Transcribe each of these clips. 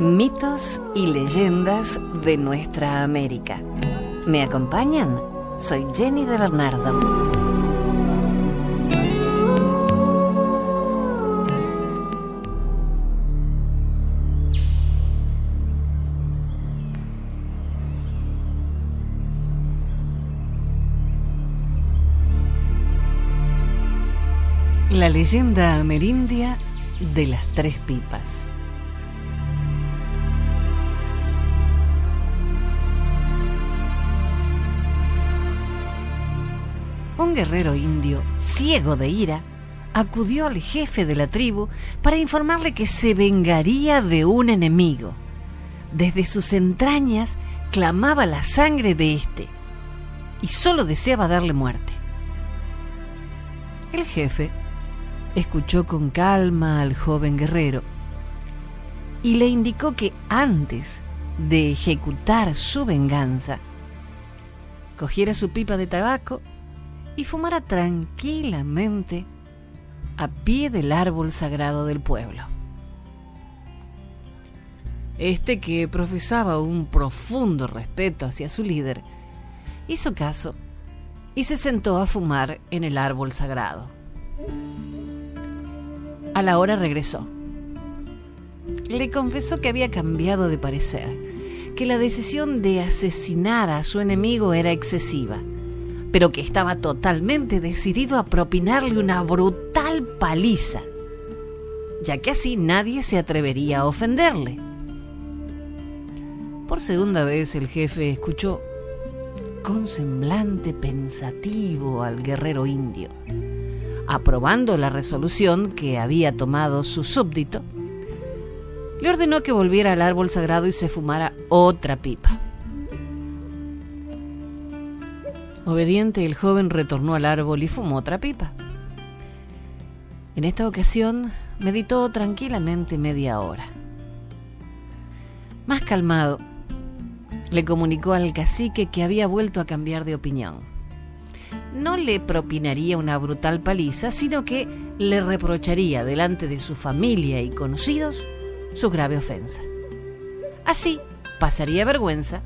Mitos y leyendas de nuestra América. ¿Me acompañan? Soy Jenny de Bernardo. La leyenda amerindia de las tres pipas. Un guerrero indio, ciego de ira, acudió al jefe de la tribu para informarle que se vengaría de un enemigo. Desde sus entrañas clamaba la sangre de éste y solo deseaba darle muerte. El jefe escuchó con calma al joven guerrero y le indicó que antes de ejecutar su venganza, cogiera su pipa de tabaco y fumara tranquilamente a pie del árbol sagrado del pueblo. Este que profesaba un profundo respeto hacia su líder, hizo caso y se sentó a fumar en el árbol sagrado. A la hora regresó. Le confesó que había cambiado de parecer, que la decisión de asesinar a su enemigo era excesiva, pero que estaba totalmente decidido a propinarle una brutal paliza, ya que así nadie se atrevería a ofenderle. Por segunda vez el jefe escuchó con semblante pensativo al guerrero indio aprobando la resolución que había tomado su súbdito, le ordenó que volviera al árbol sagrado y se fumara otra pipa. Obediente, el joven retornó al árbol y fumó otra pipa. En esta ocasión meditó tranquilamente media hora. Más calmado, le comunicó al cacique que había vuelto a cambiar de opinión no le propinaría una brutal paliza, sino que le reprocharía delante de su familia y conocidos su grave ofensa. Así pasaría vergüenza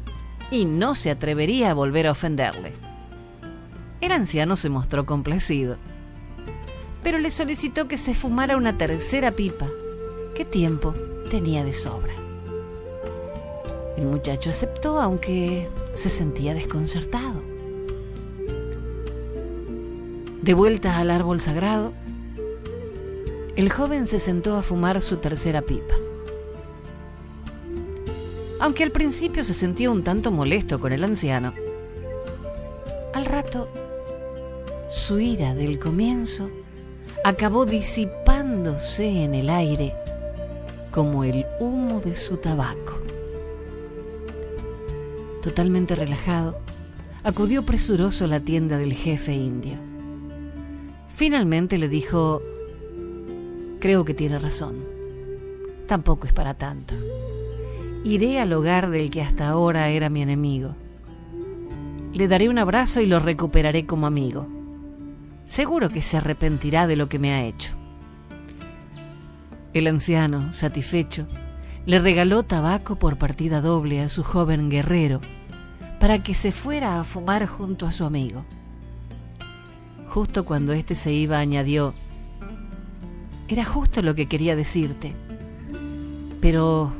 y no se atrevería a volver a ofenderle. El anciano se mostró complacido, pero le solicitó que se fumara una tercera pipa, que tiempo tenía de sobra. El muchacho aceptó, aunque se sentía desconcertado. De vuelta al árbol sagrado, el joven se sentó a fumar su tercera pipa. Aunque al principio se sentía un tanto molesto con el anciano, al rato su ira del comienzo acabó disipándose en el aire como el humo de su tabaco. Totalmente relajado, acudió presuroso a la tienda del jefe indio. Finalmente le dijo, creo que tiene razón. Tampoco es para tanto. Iré al hogar del que hasta ahora era mi enemigo. Le daré un abrazo y lo recuperaré como amigo. Seguro que se arrepentirá de lo que me ha hecho. El anciano, satisfecho, le regaló tabaco por partida doble a su joven guerrero para que se fuera a fumar junto a su amigo. Justo cuando éste se iba, añadió, era justo lo que quería decirte, pero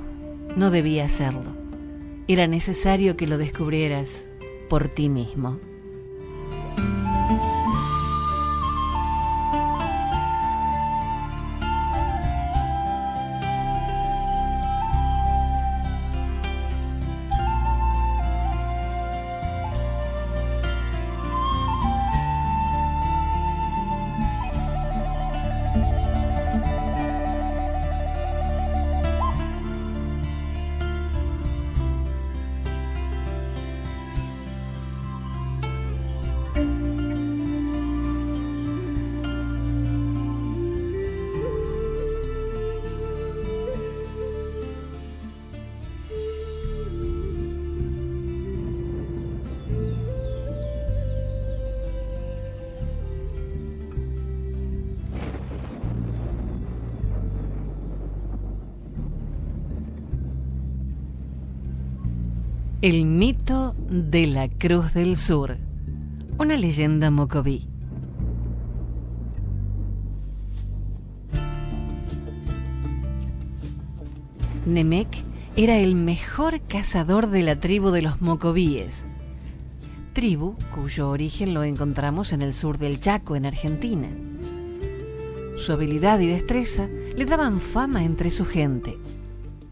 no debía hacerlo. Era necesario que lo descubrieras por ti mismo. El mito de la Cruz del Sur, una leyenda mocoví. Nemec era el mejor cazador de la tribu de los mocovíes, tribu cuyo origen lo encontramos en el sur del Chaco, en Argentina. Su habilidad y destreza le daban fama entre su gente.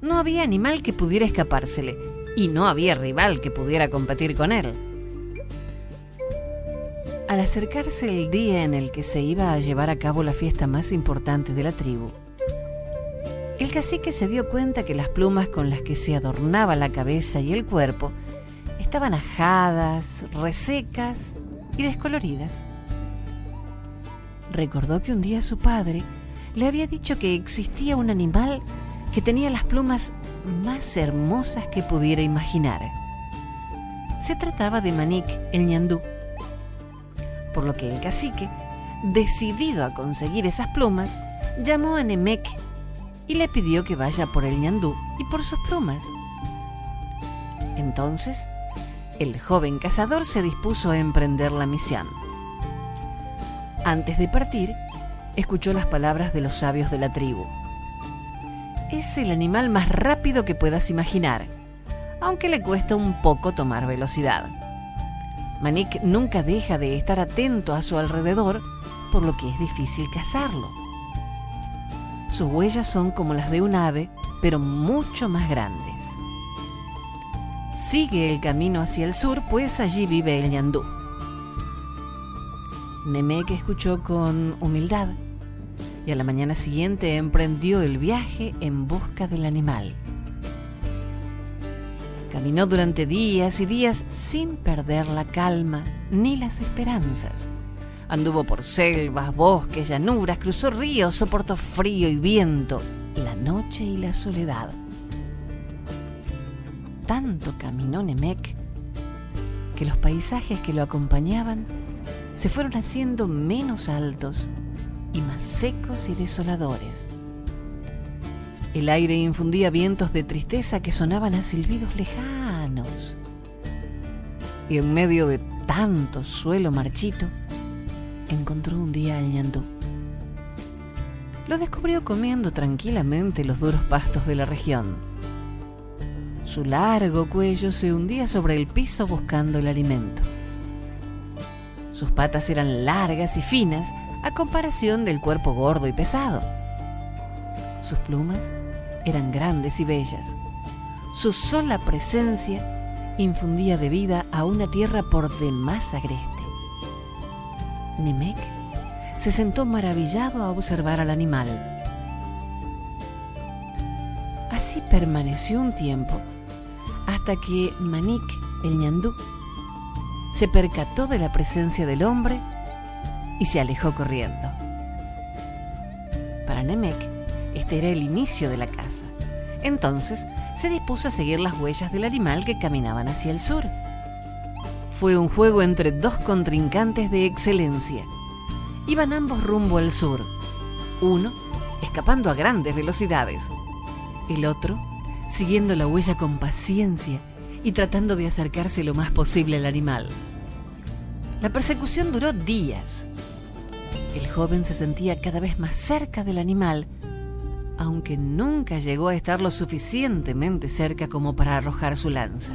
No había animal que pudiera escapársele, y no había rival que pudiera competir con él. Al acercarse el día en el que se iba a llevar a cabo la fiesta más importante de la tribu, el cacique se dio cuenta que las plumas con las que se adornaba la cabeza y el cuerpo estaban ajadas, resecas y descoloridas. Recordó que un día su padre le había dicho que existía un animal que tenía las plumas más hermosas que pudiera imaginar. Se trataba de Manik el ñandú, por lo que el cacique, decidido a conseguir esas plumas, llamó a Nemec y le pidió que vaya por el ñandú y por sus plumas. Entonces, el joven cazador se dispuso a emprender la misión. Antes de partir, escuchó las palabras de los sabios de la tribu es el animal más rápido que puedas imaginar, aunque le cuesta un poco tomar velocidad. Manik nunca deja de estar atento a su alrededor, por lo que es difícil cazarlo. Sus huellas son como las de un ave, pero mucho más grandes. Sigue el camino hacia el sur, pues allí vive el ñandú. Nemek escuchó con humildad y a la mañana siguiente emprendió el viaje en busca del animal. Caminó durante días y días sin perder la calma ni las esperanzas. Anduvo por selvas, bosques, llanuras, cruzó ríos, soportó frío y viento, la noche y la soledad. Tanto caminó Nemec que los paisajes que lo acompañaban se fueron haciendo menos altos y más secos y desoladores. El aire infundía vientos de tristeza que sonaban a silbidos lejanos. Y en medio de tanto suelo marchito, encontró un día al ñandú. Lo descubrió comiendo tranquilamente los duros pastos de la región. Su largo cuello se hundía sobre el piso buscando el alimento. Sus patas eran largas y finas, a comparación del cuerpo gordo y pesado. Sus plumas eran grandes y bellas. Su sola presencia infundía de vida a una tierra por demás agreste. Nemec se sentó maravillado a observar al animal. Así permaneció un tiempo hasta que Manik, el ñandú, se percató de la presencia del hombre y se alejó corriendo. Para Nemec, este era el inicio de la caza. Entonces se dispuso a seguir las huellas del animal que caminaban hacia el sur. Fue un juego entre dos contrincantes de excelencia. Iban ambos rumbo al sur. Uno escapando a grandes velocidades. El otro siguiendo la huella con paciencia y tratando de acercarse lo más posible al animal. La persecución duró días. El joven se sentía cada vez más cerca del animal, aunque nunca llegó a estar lo suficientemente cerca como para arrojar su lanza.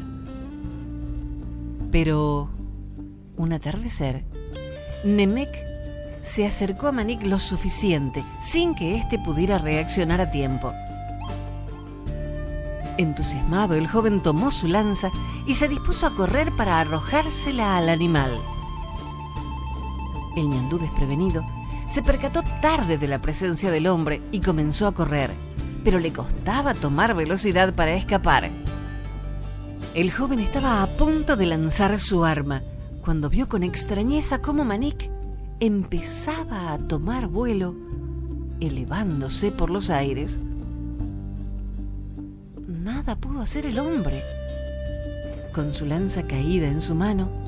Pero, un atardecer, Nemec se acercó a Manik lo suficiente, sin que éste pudiera reaccionar a tiempo. Entusiasmado, el joven tomó su lanza y se dispuso a correr para arrojársela al animal. El ñandú desprevenido se percató tarde de la presencia del hombre y comenzó a correr, pero le costaba tomar velocidad para escapar. El joven estaba a punto de lanzar su arma cuando vio con extrañeza cómo Manik empezaba a tomar vuelo, elevándose por los aires. Nada pudo hacer el hombre. Con su lanza caída en su mano,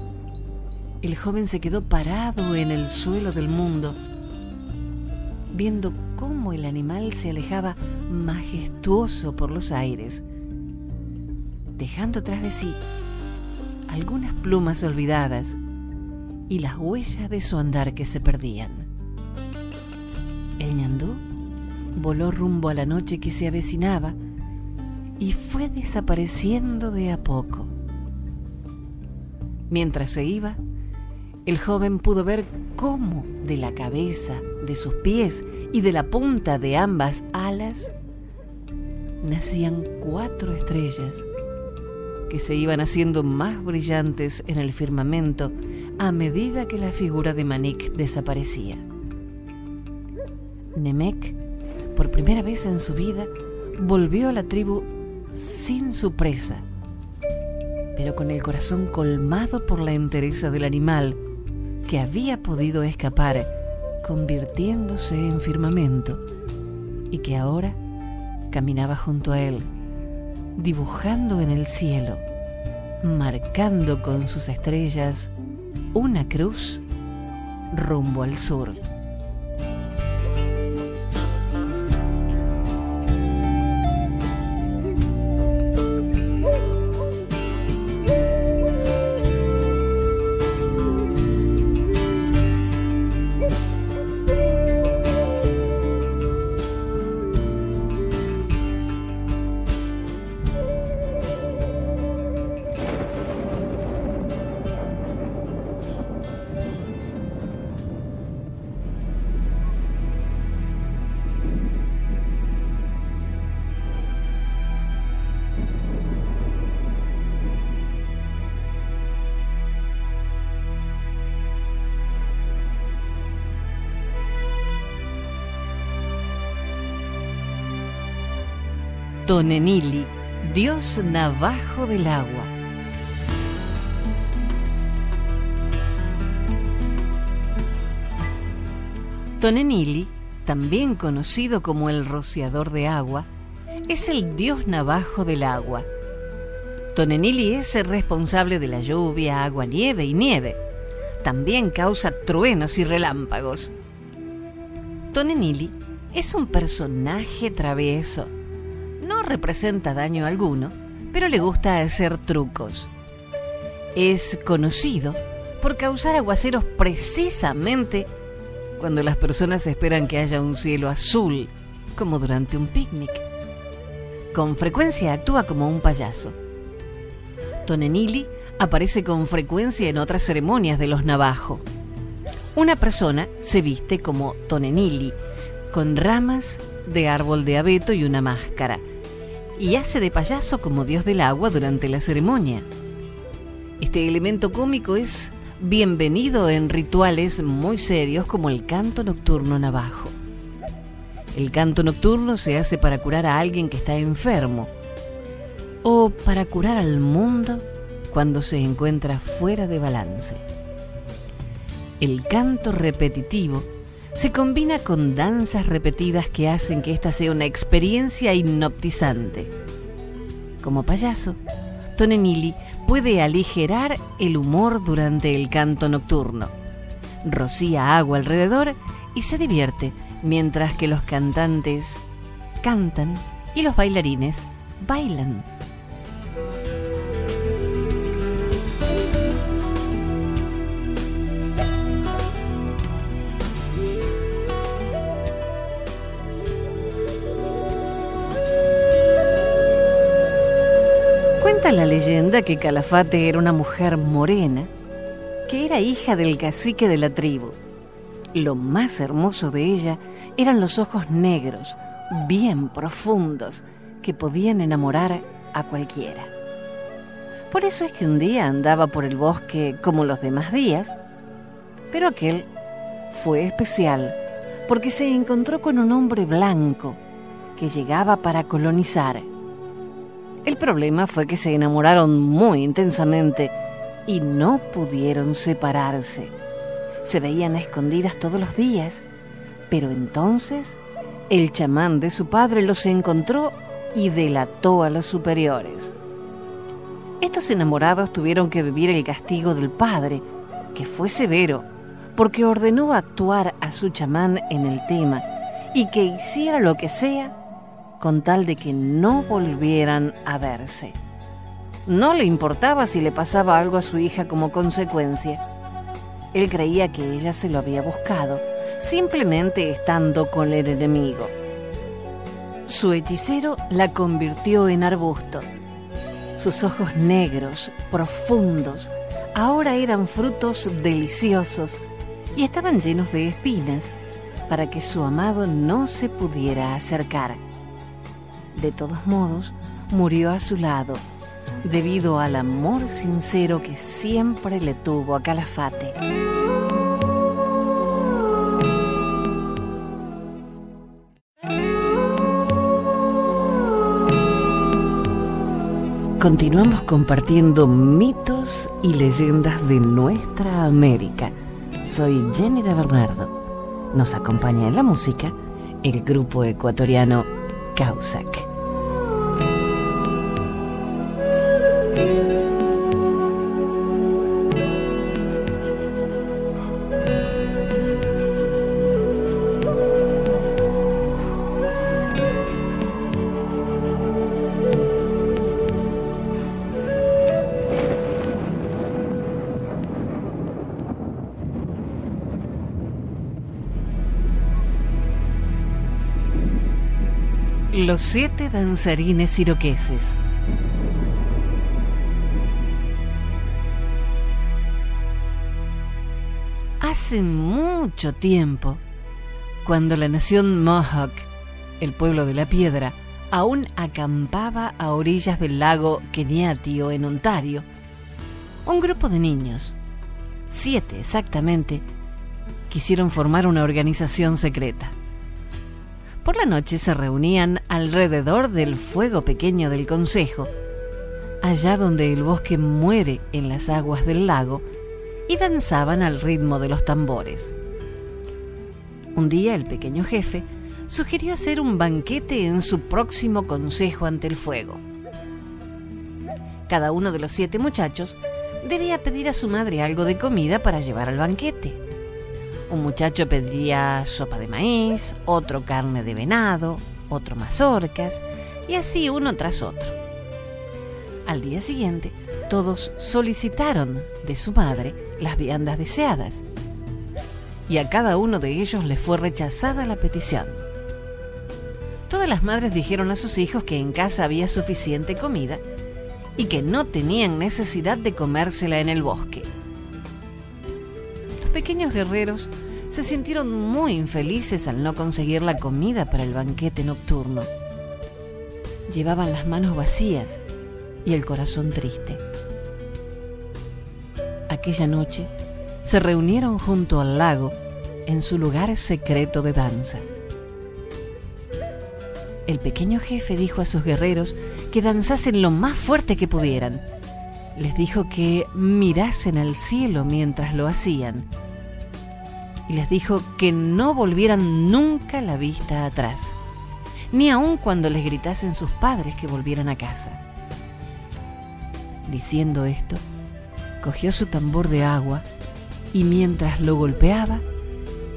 el joven se quedó parado en el suelo del mundo, viendo cómo el animal se alejaba majestuoso por los aires. dejando tras de sí algunas plumas olvidadas y las huellas de su andar que se perdían. El ñandú voló rumbo a la noche que se avecinaba y fue desapareciendo de a poco. Mientras se iba, el joven pudo ver cómo de la cabeza, de sus pies y de la punta de ambas alas nacían cuatro estrellas que se iban haciendo más brillantes en el firmamento a medida que la figura de Manik desaparecía. Nemec, por primera vez en su vida, volvió a la tribu sin su presa, pero con el corazón colmado por la entereza del animal que había podido escapar convirtiéndose en firmamento y que ahora caminaba junto a él dibujando en el cielo, marcando con sus estrellas una cruz rumbo al sur. Tonenili, dios navajo del agua. Tonenili, también conocido como el rociador de agua, es el dios navajo del agua. Tonenili es el responsable de la lluvia, agua, nieve y nieve. También causa truenos y relámpagos. Tonenili es un personaje travieso representa daño alguno, pero le gusta hacer trucos. Es conocido por causar aguaceros precisamente cuando las personas esperan que haya un cielo azul, como durante un picnic. Con frecuencia actúa como un payaso. Tonenili aparece con frecuencia en otras ceremonias de los navajo. Una persona se viste como Tonenili, con ramas de árbol de abeto y una máscara, y hace de payaso como dios del agua durante la ceremonia. Este elemento cómico es bienvenido en rituales muy serios como el canto nocturno navajo. El canto nocturno se hace para curar a alguien que está enfermo o para curar al mundo cuando se encuentra fuera de balance. El canto repetitivo se combina con danzas repetidas que hacen que esta sea una experiencia hipnotizante. Como payaso, Tonenili puede aligerar el humor durante el canto nocturno. Rocía agua alrededor y se divierte mientras que los cantantes cantan y los bailarines bailan. La leyenda que Calafate era una mujer morena que era hija del cacique de la tribu. Lo más hermoso de ella eran los ojos negros, bien profundos, que podían enamorar a cualquiera. Por eso es que un día andaba por el bosque como los demás días, pero aquel fue especial porque se encontró con un hombre blanco que llegaba para colonizar el problema fue que se enamoraron muy intensamente y no pudieron separarse. Se veían escondidas todos los días, pero entonces el chamán de su padre los encontró y delató a los superiores. Estos enamorados tuvieron que vivir el castigo del padre, que fue severo, porque ordenó actuar a su chamán en el tema y que hiciera lo que sea con tal de que no volvieran a verse. No le importaba si le pasaba algo a su hija como consecuencia. Él creía que ella se lo había buscado, simplemente estando con el enemigo. Su hechicero la convirtió en arbusto. Sus ojos negros, profundos, ahora eran frutos deliciosos y estaban llenos de espinas para que su amado no se pudiera acercar. De todos modos, murió a su lado debido al amor sincero que siempre le tuvo a Calafate. Continuamos compartiendo mitos y leyendas de nuestra América. Soy Jenny de Bernardo. Nos acompaña en la música el grupo ecuatoriano Gausak. Siete danzarines iroqueses. Hace mucho tiempo, cuando la nación Mohawk, el pueblo de la piedra, aún acampaba a orillas del lago Keniatio en Ontario, un grupo de niños, siete exactamente, quisieron formar una organización secreta. Por la noche se reunían alrededor del fuego pequeño del consejo, allá donde el bosque muere en las aguas del lago, y danzaban al ritmo de los tambores. Un día el pequeño jefe sugirió hacer un banquete en su próximo consejo ante el fuego. Cada uno de los siete muchachos debía pedir a su madre algo de comida para llevar al banquete. Un muchacho pediría sopa de maíz, otro carne de venado, otro mazorcas, y así uno tras otro. Al día siguiente, todos solicitaron de su madre las viandas deseadas, y a cada uno de ellos le fue rechazada la petición. Todas las madres dijeron a sus hijos que en casa había suficiente comida y que no tenían necesidad de comérsela en el bosque pequeños guerreros se sintieron muy infelices al no conseguir la comida para el banquete nocturno. Llevaban las manos vacías y el corazón triste. Aquella noche se reunieron junto al lago en su lugar secreto de danza. El pequeño jefe dijo a sus guerreros que danzasen lo más fuerte que pudieran les dijo que mirasen al cielo mientras lo hacían y les dijo que no volvieran nunca la vista atrás, ni aun cuando les gritasen sus padres que volvieran a casa. Diciendo esto, cogió su tambor de agua y mientras lo golpeaba,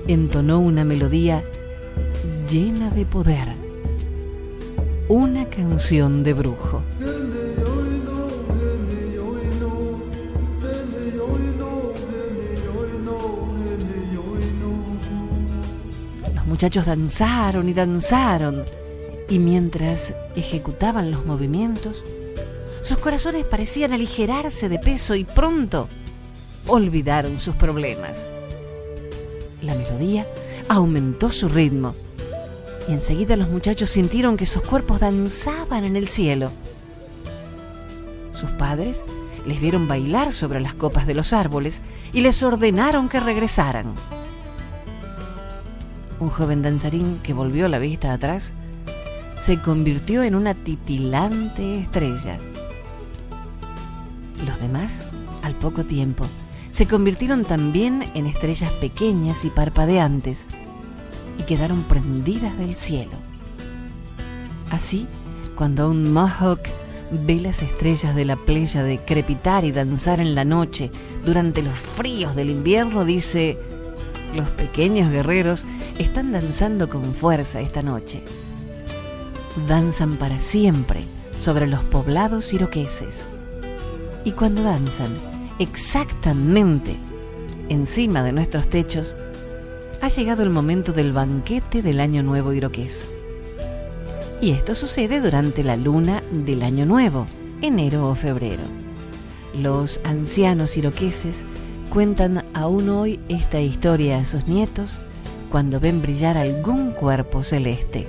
entonó una melodía llena de poder, una canción de brujo. Muchachos danzaron y danzaron, y mientras ejecutaban los movimientos, sus corazones parecían aligerarse de peso y pronto olvidaron sus problemas. La melodía aumentó su ritmo y enseguida los muchachos sintieron que sus cuerpos danzaban en el cielo. Sus padres les vieron bailar sobre las copas de los árboles y les ordenaron que regresaran un joven danzarín que volvió la vista atrás, se convirtió en una titilante estrella. Los demás, al poco tiempo, se convirtieron también en estrellas pequeñas y parpadeantes y quedaron prendidas del cielo. Así, cuando un Mohawk ve las estrellas de la playa de crepitar y danzar en la noche durante los fríos del invierno, dice, los pequeños guerreros están danzando con fuerza esta noche. Danzan para siempre sobre los poblados iroqueses. Y cuando danzan exactamente encima de nuestros techos, ha llegado el momento del banquete del Año Nuevo iroqués. Y esto sucede durante la luna del Año Nuevo, enero o febrero. Los ancianos iroqueses cuentan aún hoy esta historia a sus nietos cuando ven brillar algún cuerpo celeste.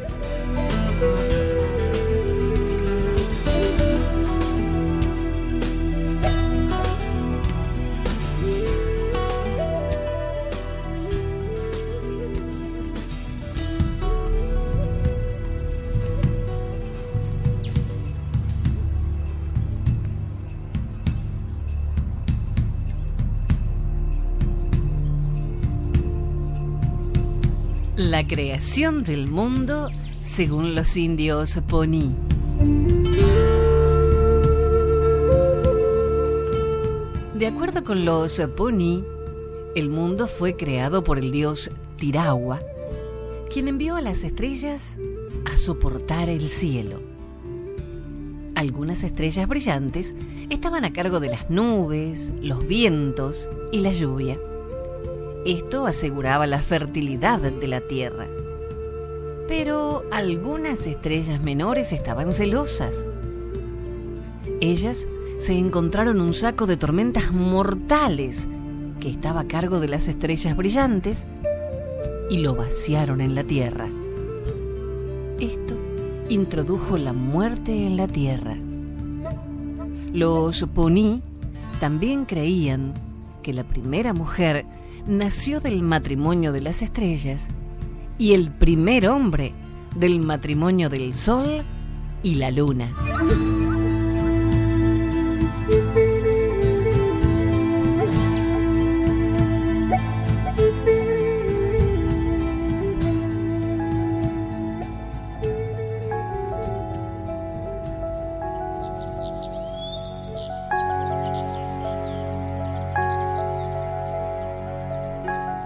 Creación del mundo según los indios Poni. De acuerdo con los Poni, el mundo fue creado por el dios Tirawa, quien envió a las estrellas a soportar el cielo. Algunas estrellas brillantes estaban a cargo de las nubes, los vientos y la lluvia. Esto aseguraba la fertilidad de la tierra. Pero algunas estrellas menores estaban celosas. Ellas se encontraron un saco de tormentas mortales que estaba a cargo de las estrellas brillantes y lo vaciaron en la tierra. Esto introdujo la muerte en la tierra. Los Poni también creían que la primera mujer nació del matrimonio de las estrellas y el primer hombre del matrimonio del sol y la luna.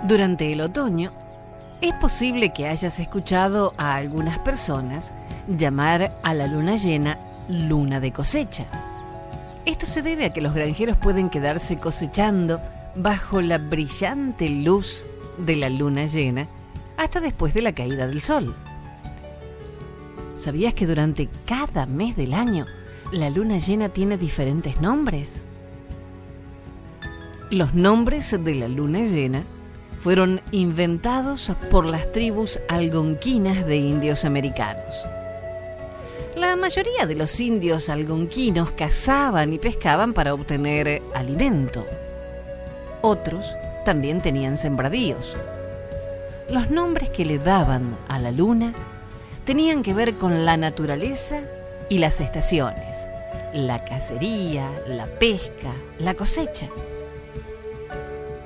Durante el otoño, es posible que hayas escuchado a algunas personas llamar a la luna llena luna de cosecha. Esto se debe a que los granjeros pueden quedarse cosechando bajo la brillante luz de la luna llena hasta después de la caída del sol. ¿Sabías que durante cada mes del año la luna llena tiene diferentes nombres? Los nombres de la luna llena fueron inventados por las tribus algonquinas de indios americanos. La mayoría de los indios algonquinos cazaban y pescaban para obtener alimento. Otros también tenían sembradíos. Los nombres que le daban a la luna tenían que ver con la naturaleza y las estaciones, la cacería, la pesca, la cosecha.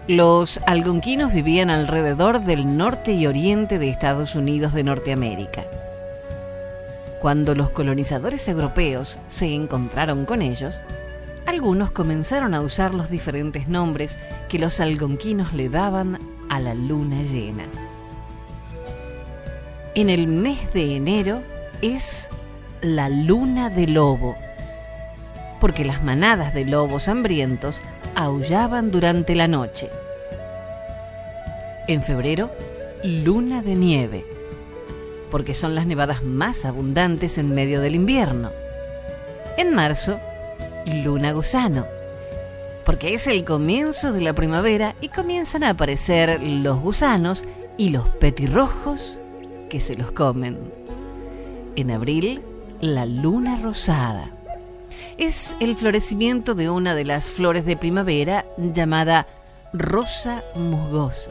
Los algonquinos vivían alrededor del norte y oriente de Estados Unidos de Norteamérica. Cuando los colonizadores europeos se encontraron con ellos, algunos comenzaron a usar los diferentes nombres que los algonquinos le daban a la luna llena. En el mes de enero es la luna de lobo, porque las manadas de lobos hambrientos aullaban durante la noche. En febrero, luna de nieve, porque son las nevadas más abundantes en medio del invierno. En marzo, luna gusano, porque es el comienzo de la primavera y comienzan a aparecer los gusanos y los petirrojos que se los comen. En abril, la luna rosada es el florecimiento de una de las flores de primavera llamada rosa musgosa,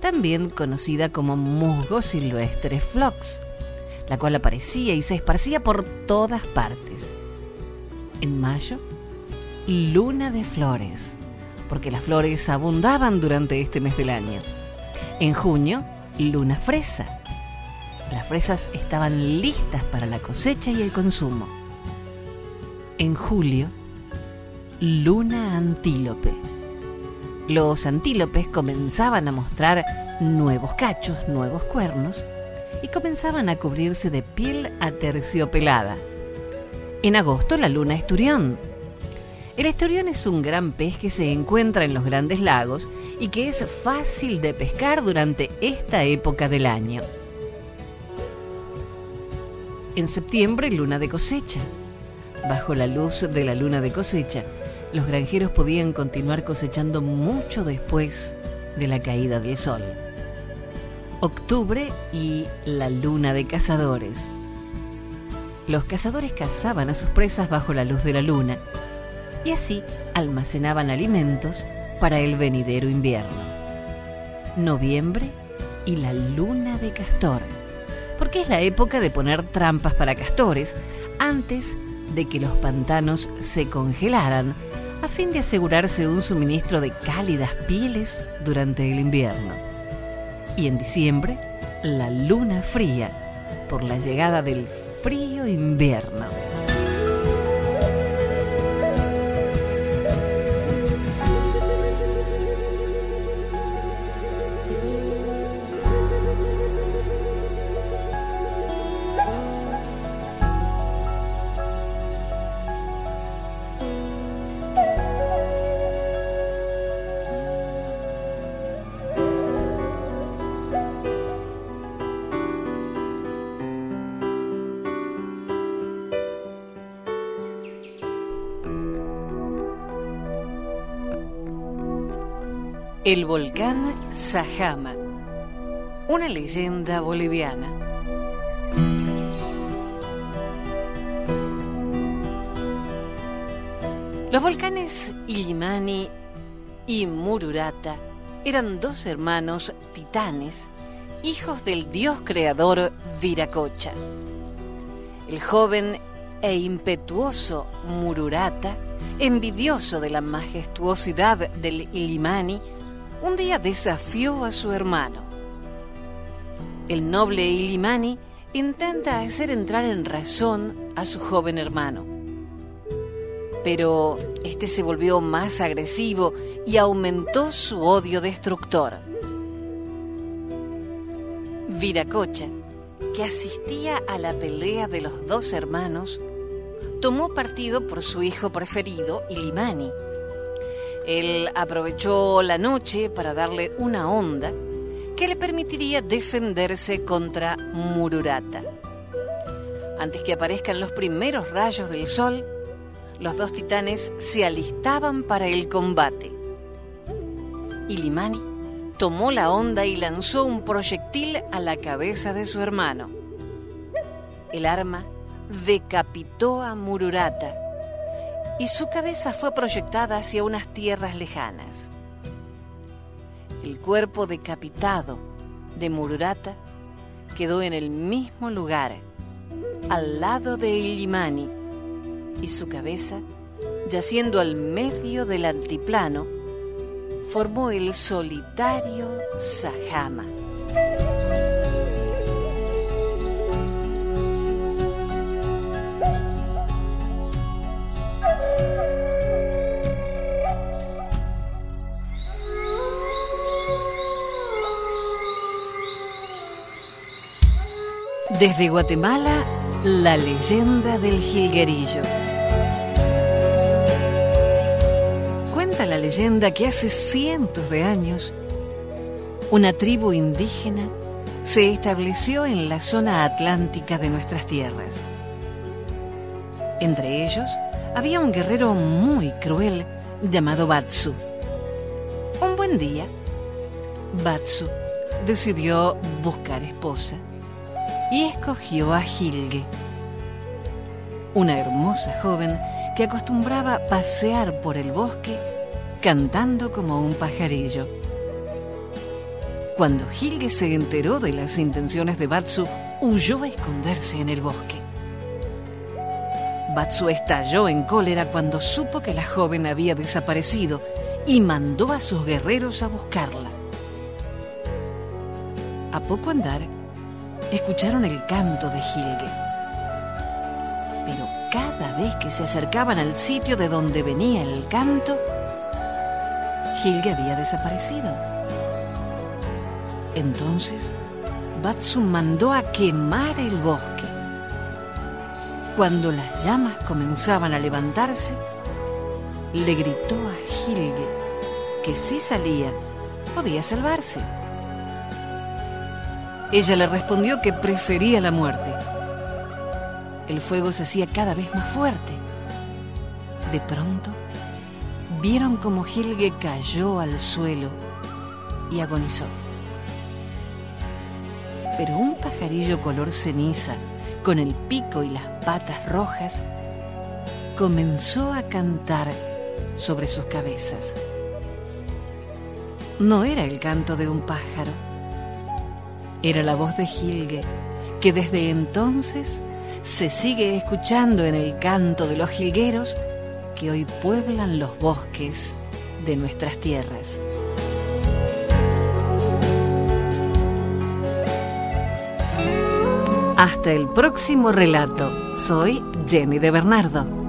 también conocida como musgo silvestre flox, la cual aparecía y se esparcía por todas partes. En mayo, luna de flores, porque las flores abundaban durante este mes del año. En junio, luna fresa. Las fresas estaban listas para la cosecha y el consumo en julio, luna antílope. Los antílopes comenzaban a mostrar nuevos cachos, nuevos cuernos, y comenzaban a cubrirse de piel aterciopelada. En agosto, la luna esturión. El esturión es un gran pez que se encuentra en los grandes lagos y que es fácil de pescar durante esta época del año. En septiembre, luna de cosecha. Bajo la luz de la luna de cosecha, los granjeros podían continuar cosechando mucho después de la caída del sol. Octubre y la luna de cazadores. Los cazadores cazaban a sus presas bajo la luz de la luna y así almacenaban alimentos para el venidero invierno. Noviembre y la luna de castor, porque es la época de poner trampas para castores antes de que los pantanos se congelaran a fin de asegurarse un suministro de cálidas pieles durante el invierno. Y en diciembre, la luna fría, por la llegada del frío invierno. El volcán Sajama, una leyenda boliviana. Los volcanes Illimani y Mururata eran dos hermanos titanes, hijos del dios creador Viracocha. El joven e impetuoso Mururata, envidioso de la majestuosidad del Illimani, un día desafió a su hermano. El noble Ilimani intenta hacer entrar en razón a su joven hermano. Pero este se volvió más agresivo y aumentó su odio destructor. Viracocha, que asistía a la pelea de los dos hermanos, tomó partido por su hijo preferido, Ilimani él aprovechó la noche para darle una onda que le permitiría defenderse contra Mururata. Antes que aparezcan los primeros rayos del sol, los dos titanes se alistaban para el combate. Ilimani tomó la onda y lanzó un proyectil a la cabeza de su hermano. El arma decapitó a Mururata y su cabeza fue proyectada hacia unas tierras lejanas. El cuerpo decapitado de Mururata quedó en el mismo lugar, al lado de Illimani, y su cabeza, yaciendo al medio del antiplano, formó el solitario Sajama. Desde Guatemala, la leyenda del jilguerillo. Cuenta la leyenda que hace cientos de años, una tribu indígena se estableció en la zona atlántica de nuestras tierras. Entre ellos había un guerrero muy cruel llamado Batsu. Un buen día, Batsu decidió buscar esposa y escogió a Gilge, una hermosa joven que acostumbraba pasear por el bosque cantando como un pajarillo. Cuando Gilge se enteró de las intenciones de Batsu, huyó a esconderse en el bosque. Batsu estalló en cólera cuando supo que la joven había desaparecido y mandó a sus guerreros a buscarla. A poco andar, escucharon el canto de Gilge. Pero cada vez que se acercaban al sitio de donde venía el canto, Gilge había desaparecido. Entonces, Batsu mandó a quemar el bosque. Cuando las llamas comenzaban a levantarse, le gritó a Hilge que si salía podía salvarse. Ella le respondió que prefería la muerte. El fuego se hacía cada vez más fuerte. De pronto, vieron como Hilge cayó al suelo y agonizó. Pero un pajarillo color ceniza, con el pico y las patas rojas, comenzó a cantar sobre sus cabezas. No era el canto de un pájaro, era la voz de Hilge, que desde entonces se sigue escuchando en el canto de los jilgueros que hoy pueblan los bosques de nuestras tierras. Hasta el próximo relato. Soy Jenny de Bernardo.